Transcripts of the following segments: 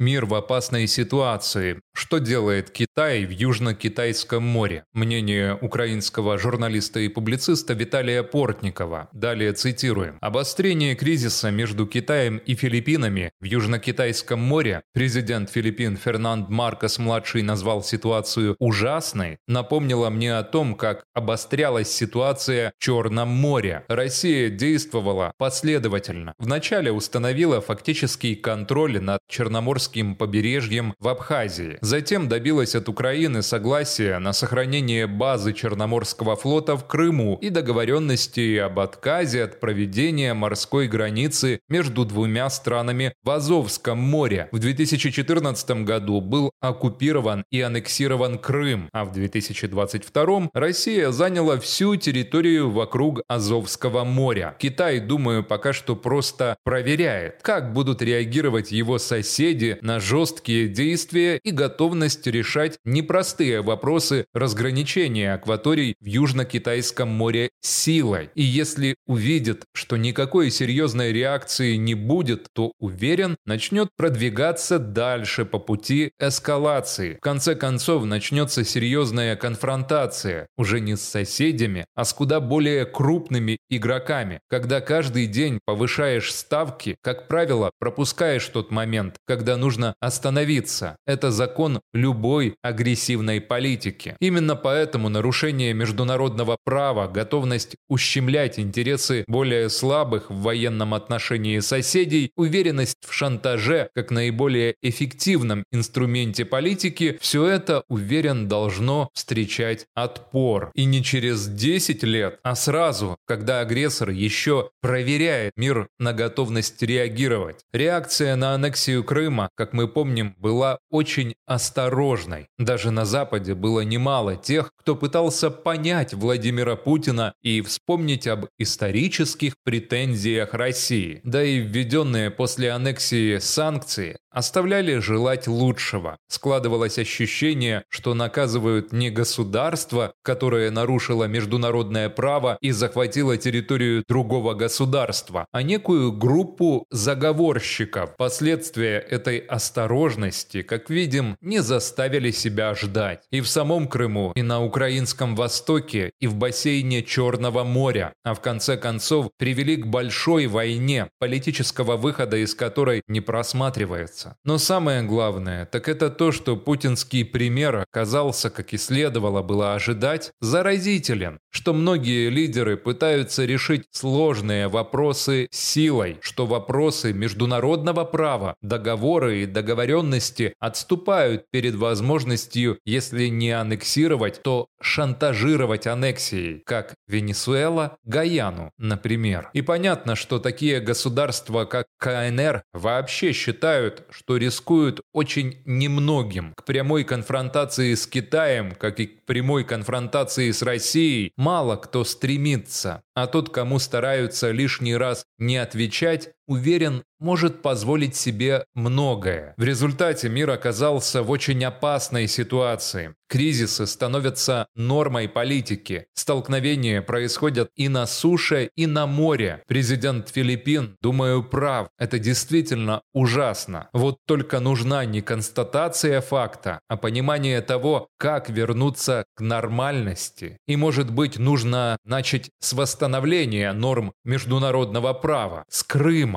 Мир в опасной ситуации. Что делает Китай в Южно-Китайском море? Мнение украинского журналиста и публициста Виталия Портникова. Далее цитируем. Обострение кризиса между Китаем и Филиппинами в Южно-Китайском море президент Филиппин Фернанд Маркос-младший назвал ситуацию ужасной, напомнило мне о том, как обострялась ситуация в Черном море. Россия действовала последовательно. Вначале установила фактический контроль над Черноморским побережьем в Абхазии. Затем добилась от Украины согласия на сохранение базы Черноморского флота в Крыму и договоренности об отказе от проведения морской границы между двумя странами в Азовском море. В 2014 году был оккупирован и аннексирован Крым, а в 2022 Россия заняла всю территорию вокруг Азовского моря. Китай, думаю, пока что просто проверяет, как будут реагировать его соседи на жесткие действия и готовность решать непростые вопросы разграничения акваторий в Южно-Китайском море силой. И если увидит, что никакой серьезной реакции не будет, то уверен, начнет продвигаться дальше по пути эскалации. В конце концов начнется серьезная конфронтация, уже не с соседями, а с куда более крупными игроками. Когда каждый день повышаешь ставки, как правило, пропускаешь тот момент, когда нужно остановиться. Это закон любой агрессивной политики. Именно поэтому нарушение международного права, готовность ущемлять интересы более слабых в военном отношении соседей, уверенность в шантаже как наиболее эффективном инструменте политики, все это, уверен, должно встречать отпор. И не через 10 лет, а сразу, когда агрессор еще проверяет мир на готовность реагировать. Реакция на аннексию Крыма, как мы помним, была очень осторожной. Даже на Западе было немало тех, кто пытался понять Владимира Путина и вспомнить об исторических претензиях России. Да и введенные после аннексии санкции оставляли желать лучшего. Складывалось ощущение, что наказывают не государство, которое нарушило международное право и захватило территорию другого государства, а некую группу заговорщиков. Последствия этой осторожности, как видим, не заставили себя ждать. И в самом Крыму, и на Украинском Востоке, и в бассейне Черного моря, а в конце концов привели к большой войне, политического выхода из которой не просматривается нравится. Но самое главное, так это то, что путинский пример оказался, как и следовало было ожидать, заразителен, что многие лидеры пытаются решить сложные вопросы силой, что вопросы международного права, договоры и договоренности отступают перед возможностью, если не аннексировать, то шантажировать аннексией, как Венесуэла, Гаяну, например. И понятно, что такие государства, как КНР, вообще считают, что рискуют очень немногим. К прямой конфронтации с Китаем, как и к прямой конфронтации с Россией, мало кто стремится. А тот, кому стараются лишний раз не отвечать, уверен, может позволить себе многое. В результате мир оказался в очень опасной ситуации. Кризисы становятся нормой политики. Столкновения происходят и на суше, и на море. Президент Филиппин, думаю, прав. Это действительно ужасно. Вот только нужна не констатация факта, а понимание того, как вернуться к нормальности. И может быть нужно начать с восстановления норм международного права, с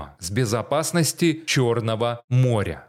Крыма, с безопасности Черного моря.